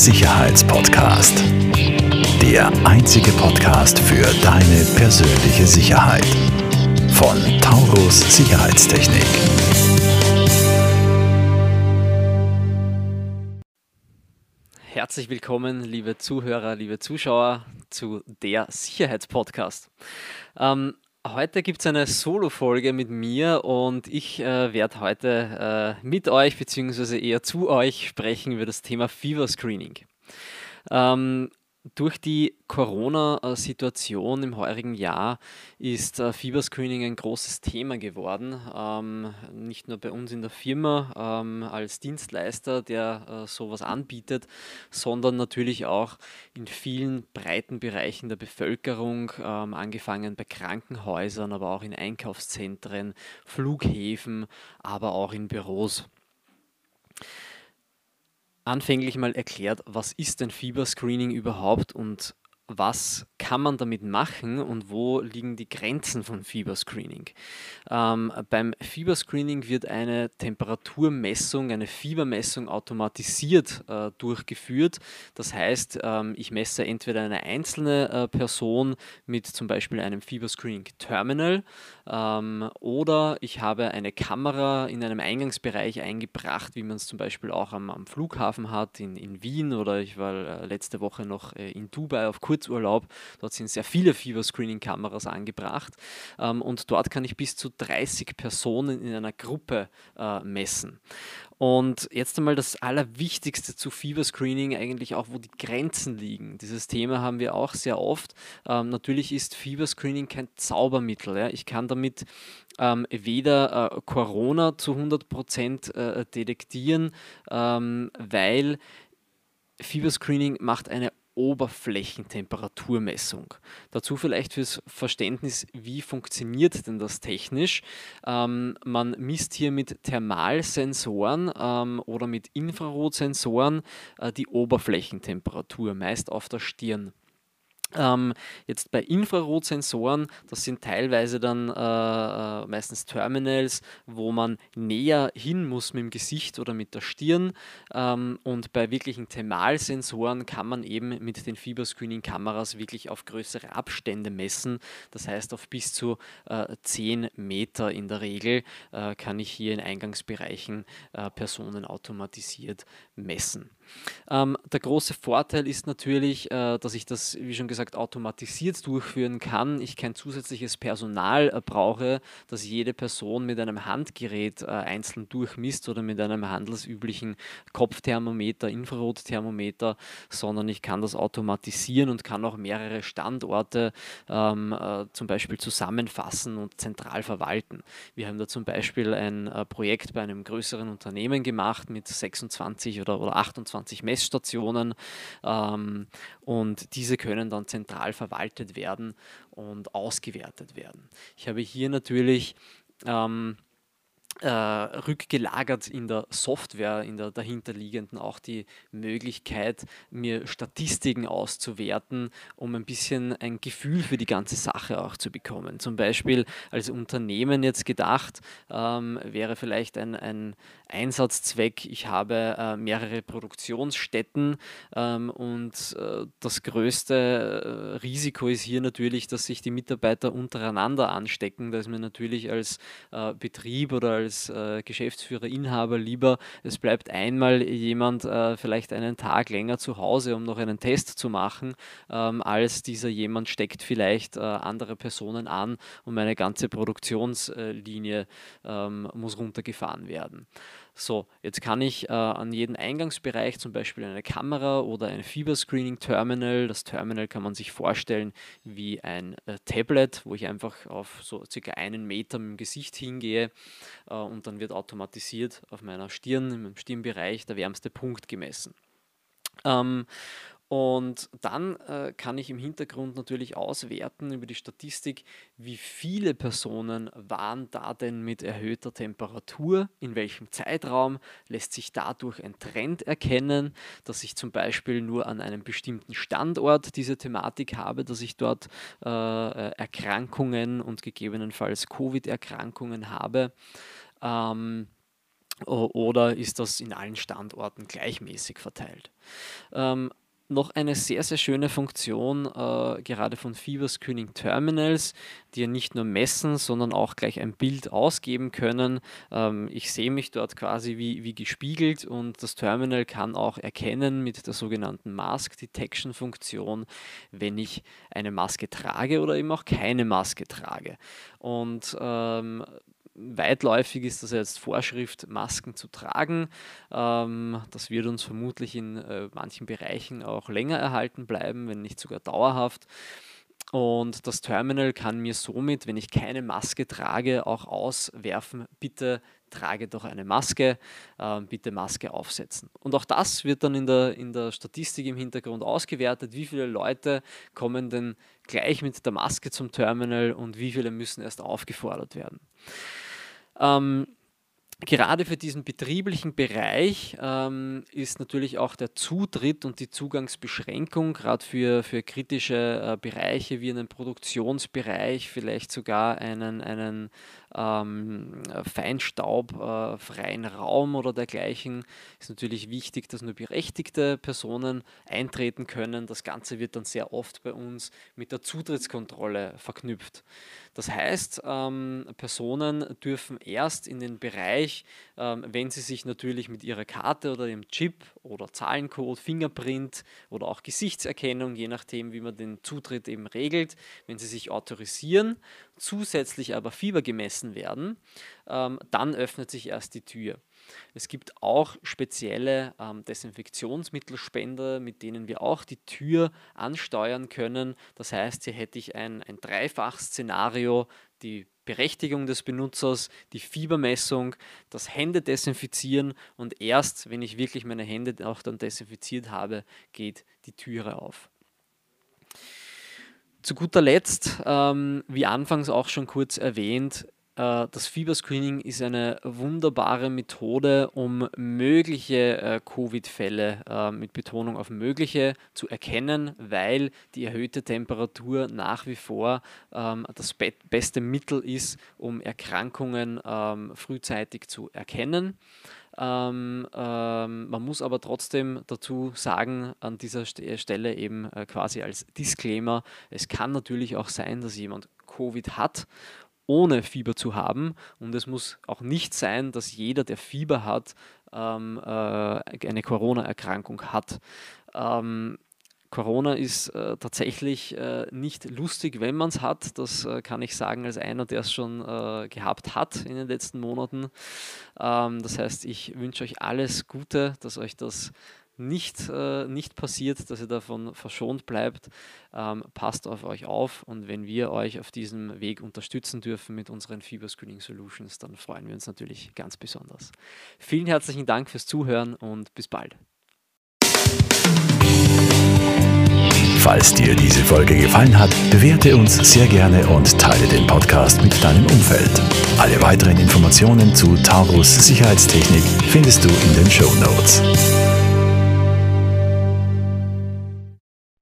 Sicherheitspodcast. Der einzige Podcast für deine persönliche Sicherheit. Von Taurus Sicherheitstechnik. Herzlich willkommen, liebe Zuhörer, liebe Zuschauer, zu der Sicherheitspodcast. Ähm, Heute gibt es eine Solo-Folge mit mir und ich äh, werde heute äh, mit euch beziehungsweise eher zu euch sprechen über das Thema Fever Screening. Ähm, durch die Corona-Situation im heurigen Jahr ist äh, Fieberscreening ein großes Thema geworden. Ähm, nicht nur bei uns in der Firma ähm, als Dienstleister, der äh, sowas anbietet, sondern natürlich auch in vielen breiten Bereichen der Bevölkerung, ähm, angefangen bei Krankenhäusern, aber auch in Einkaufszentren, Flughäfen, aber auch in Büros anfänglich mal erklärt, was ist denn Fieberscreening überhaupt und was kann man damit machen und wo liegen die Grenzen von Fieberscreening? Ähm, beim Fieberscreening wird eine Temperaturmessung, eine Fiebermessung automatisiert äh, durchgeführt. Das heißt, ähm, ich messe entweder eine einzelne äh, Person mit zum Beispiel einem Fieberscreening-Terminal ähm, oder ich habe eine Kamera in einem Eingangsbereich eingebracht, wie man es zum Beispiel auch am, am Flughafen hat in, in Wien oder ich war äh, letzte Woche noch äh, in Dubai auf Kurz Kurzurlaub. Dort sind sehr viele Fieber-Screening-Kameras angebracht ähm, und dort kann ich bis zu 30 Personen in einer Gruppe äh, messen. Und jetzt einmal das Allerwichtigste zu Fieberscreening, eigentlich auch, wo die Grenzen liegen. Dieses Thema haben wir auch sehr oft. Ähm, natürlich ist Fieberscreening kein Zaubermittel. Ja. Ich kann damit ähm, weder äh, Corona zu 100% äh, detektieren, ähm, weil Fieberscreening macht eine Oberflächentemperaturmessung. Dazu vielleicht fürs Verständnis, wie funktioniert denn das technisch? Ähm, man misst hier mit Thermalsensoren ähm, oder mit Infrarotsensoren äh, die Oberflächentemperatur, meist auf der Stirn. Ähm, jetzt bei Infrarotsensoren, das sind teilweise dann äh, äh, meistens Terminals, wo man näher hin muss mit dem Gesicht oder mit der Stirn. Ähm, und bei wirklichen Thermalsensoren kann man eben mit den Fieberscreening-Kameras wirklich auf größere Abstände messen. Das heißt, auf bis zu äh, 10 Meter in der Regel äh, kann ich hier in Eingangsbereichen äh, Personen automatisiert messen. Ähm, der große Vorteil ist natürlich, äh, dass ich das, wie schon gesagt, automatisiert durchführen kann. Ich kein zusätzliches Personal äh, brauche, dass jede Person mit einem Handgerät äh, einzeln durchmisst oder mit einem handelsüblichen Kopfthermometer, Infrarotthermometer, sondern ich kann das automatisieren und kann auch mehrere Standorte ähm, äh, zum Beispiel zusammenfassen und zentral verwalten. Wir haben da zum Beispiel ein äh, Projekt bei einem größeren Unternehmen gemacht mit 26 oder, oder 28 25 Messstationen ähm, und diese können dann zentral verwaltet werden und ausgewertet werden. Ich habe hier natürlich ähm, äh, rückgelagert in der Software, in der dahinterliegenden auch die Möglichkeit, mir Statistiken auszuwerten, um ein bisschen ein Gefühl für die ganze Sache auch zu bekommen. Zum Beispiel als Unternehmen jetzt gedacht, ähm, wäre vielleicht ein, ein Einsatzzweck, ich habe äh, mehrere Produktionsstätten ähm, und äh, das größte äh, Risiko ist hier natürlich, dass sich die Mitarbeiter untereinander anstecken. Da ist mir natürlich als äh, Betrieb oder als als äh, Geschäftsführer, Inhaber lieber, es bleibt einmal jemand äh, vielleicht einen Tag länger zu Hause, um noch einen Test zu machen, ähm, als dieser jemand steckt vielleicht äh, andere Personen an und meine ganze Produktionslinie ähm, muss runtergefahren werden. So, jetzt kann ich äh, an jeden Eingangsbereich zum Beispiel eine Kamera oder ein Fieberscreening-Terminal. Das Terminal kann man sich vorstellen wie ein äh, Tablet, wo ich einfach auf so circa einen Meter mit dem Gesicht hingehe äh, und dann wird automatisiert auf meiner Stirn, im Stirnbereich, der wärmste Punkt gemessen. Ähm, und dann äh, kann ich im Hintergrund natürlich auswerten über die Statistik, wie viele Personen waren da denn mit erhöhter Temperatur, in welchem Zeitraum, lässt sich dadurch ein Trend erkennen, dass ich zum Beispiel nur an einem bestimmten Standort diese Thematik habe, dass ich dort äh, äh Erkrankungen und gegebenenfalls Covid-Erkrankungen habe. Ähm, oder ist das in allen Standorten gleichmäßig verteilt? Ähm, noch eine sehr, sehr schöne Funktion, äh, gerade von Fever Screening Terminals, die ja nicht nur messen, sondern auch gleich ein Bild ausgeben können. Ähm, ich sehe mich dort quasi wie, wie gespiegelt und das Terminal kann auch erkennen mit der sogenannten Mask Detection Funktion, wenn ich eine Maske trage oder eben auch keine Maske trage. Und ähm, weitläufig ist das jetzt Vorschrift, Masken zu tragen. Ähm, das wird uns vermutlich in äh, manchen Bereichen auch länger erhalten bleiben, wenn nicht sogar dauerhaft. Und das Terminal kann mir somit, wenn ich keine Maske trage, auch auswerfen, bitte trage doch eine Maske, äh, bitte Maske aufsetzen. Und auch das wird dann in der, in der Statistik im Hintergrund ausgewertet, wie viele Leute kommen denn gleich mit der Maske zum Terminal und wie viele müssen erst aufgefordert werden. Ähm, Gerade für diesen betrieblichen Bereich ähm, ist natürlich auch der Zutritt und die Zugangsbeschränkung, gerade für, für kritische äh, Bereiche wie einen Produktionsbereich, vielleicht sogar einen, einen ähm, feinstaubfreien äh, Raum oder dergleichen, ist natürlich wichtig, dass nur berechtigte Personen eintreten können. Das Ganze wird dann sehr oft bei uns mit der Zutrittskontrolle verknüpft. Das heißt, ähm, Personen dürfen erst in den Bereich, ähm, wenn sie sich natürlich mit ihrer Karte oder dem Chip oder Zahlencode, Fingerprint oder auch Gesichtserkennung, je nachdem, wie man den Zutritt eben regelt, wenn sie sich autorisieren, zusätzlich aber Fieber gemessen werden, ähm, dann öffnet sich erst die Tür. Es gibt auch spezielle ähm, Desinfektionsmittelspender, mit denen wir auch die Tür ansteuern können. Das heißt, hier hätte ich ein, ein Dreifach-Szenario, die Berechtigung des Benutzers, die Fiebermessung, das Hände desinfizieren und erst, wenn ich wirklich meine Hände auch dann desinfiziert habe, geht die Türe auf. Zu guter Letzt, ähm, wie anfangs auch schon kurz erwähnt, äh, das Fieberscreening ist eine wunderbare Methode, um mögliche äh, Covid-Fälle äh, mit Betonung auf mögliche zu erkennen, weil die erhöhte Temperatur nach wie vor ähm, das beste Mittel ist, um Erkrankungen ähm, frühzeitig zu erkennen. Ähm, ähm, man muss aber trotzdem dazu sagen, an dieser Stelle eben äh, quasi als Disclaimer, es kann natürlich auch sein, dass jemand Covid hat ohne Fieber zu haben. Und es muss auch nicht sein, dass jeder, der Fieber hat, ähm, äh, eine Corona-Erkrankung hat. Ähm, Corona ist äh, tatsächlich äh, nicht lustig, wenn man es hat. Das äh, kann ich sagen als einer, der es schon äh, gehabt hat in den letzten Monaten. Ähm, das heißt, ich wünsche euch alles Gute, dass euch das nicht, äh, nicht passiert, dass ihr davon verschont bleibt. Ähm, passt auf euch auf und wenn wir euch auf diesem Weg unterstützen dürfen mit unseren Fieber Screening Solutions, dann freuen wir uns natürlich ganz besonders. Vielen herzlichen Dank fürs Zuhören und bis bald. Falls dir diese Folge gefallen hat, bewerte uns sehr gerne und teile den Podcast mit deinem Umfeld. Alle weiteren Informationen zu Taurus Sicherheitstechnik findest du in den Show Notes.